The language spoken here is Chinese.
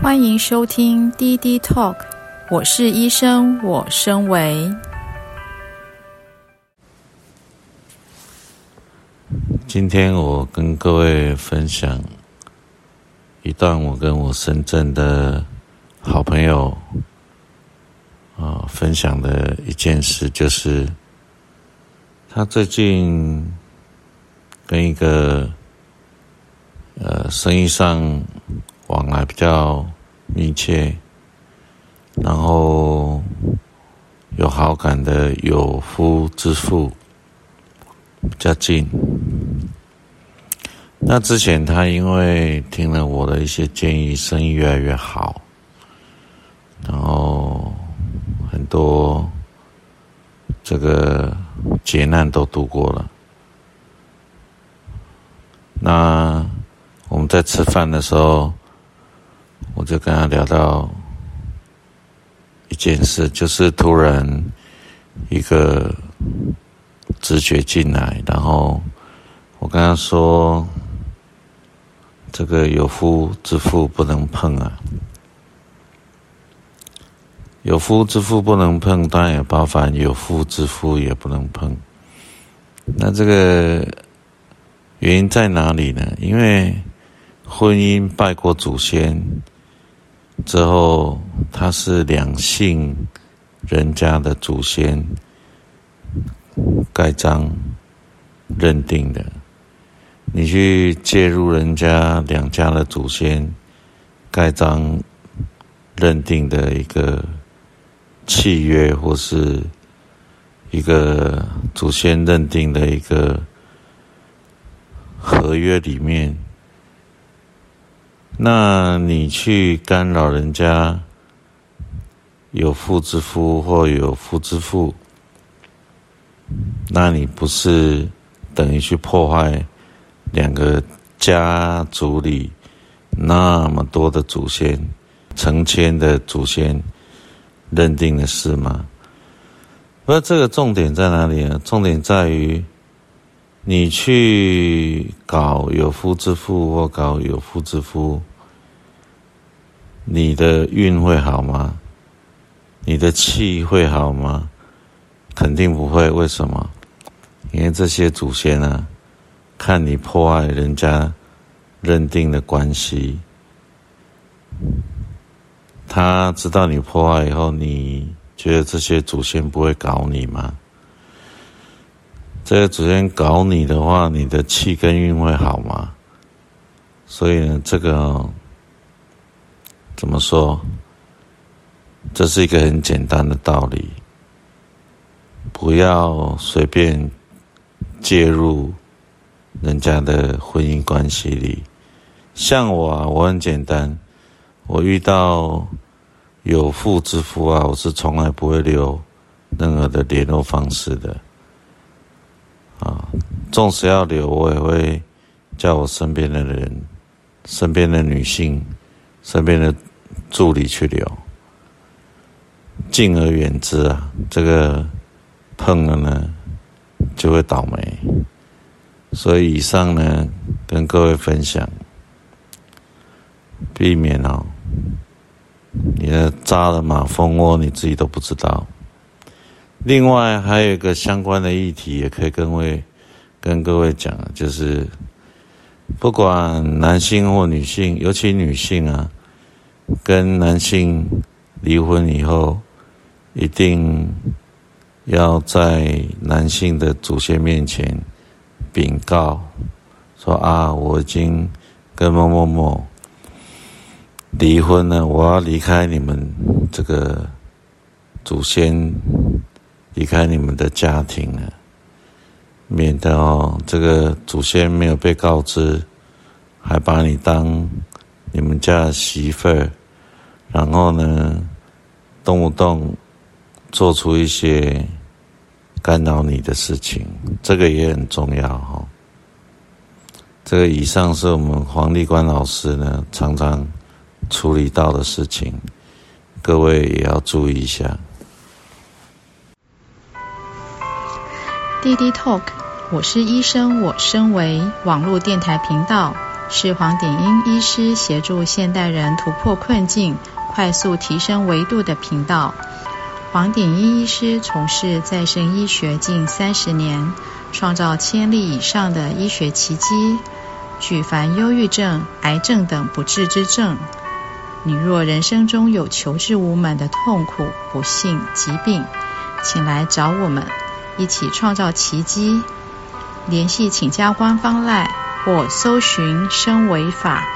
欢迎收听滴滴 Talk，我是医生，我身为。今天我跟各位分享一段我跟我深圳的好朋友啊分享的一件事，就是他最近跟一个呃生意上。往来比较密切，然后有好感的有夫之妇比较近。那之前他因为听了我的一些建议，生意越来越好，然后很多这个劫难都度过了。那我们在吃饭的时候。就跟他聊到一件事，就是突然一个直觉进来，然后我跟他说：“这个有夫之妇不能碰啊，有夫之妇不能碰，当然也包含有夫之妇也不能碰。那这个原因在哪里呢？因为婚姻拜过祖先。”之后，他是两姓人家的祖先盖章认定的。你去介入人家两家的祖先盖章认定的一个契约，或是一个祖先认定的一个合约里面。那你去干扰人家有妇之夫或有夫之妇，那你不是等于去破坏两个家族里那么多的祖先、成千的祖先认定的事吗？那这个重点在哪里呢？重点在于你去搞有夫之妇或搞有夫之夫。你的运会好吗？你的气会好吗？肯定不会。为什么？因为这些祖先啊，看你破坏人家认定的关系，他知道你破坏以后，你觉得这些祖先不会搞你吗？这些祖先搞你的话，你的气跟运会好吗？所以呢，这个。怎么说？这是一个很简单的道理，不要随便介入人家的婚姻关系里。像我啊，我很简单，我遇到有妇之夫啊，我是从来不会留任何的联络方式的。纵使要留，我也会叫我身边的人、身边的女性、身边的。助理去留，敬而远之啊！这个碰了呢，就会倒霉。所以以上呢，跟各位分享，避免哦，你的扎了马蜂窝，你自己都不知道。另外还有一个相关的议题，也可以跟位跟各位讲，就是不管男性或女性，尤其女性啊。跟男性离婚以后，一定要在男性的祖先面前禀告，说啊，我已经跟某某某离婚了，我要离开你们这个祖先，离开你们的家庭了，免得哦，这个祖先没有被告知，还把你当你们家媳妇儿。然后呢，动不动做出一些干扰你的事情，这个也很重要哈。这个以上是我们黄立关老师呢常常处理到的事情，各位也要注意一下。滴滴 Talk，我是医生，我身为网络电台频道。是黄典英医师协助现代人突破困境、快速提升维度的频道。黄典英医师从事再生医学近三十年，创造千例以上的医学奇迹，举凡忧郁症、癌症等不治之症。你若人生中有求治无门的痛苦、不幸、疾病，请来找我们，一起创造奇迹。联系请加官方赖或搜寻“生为法”。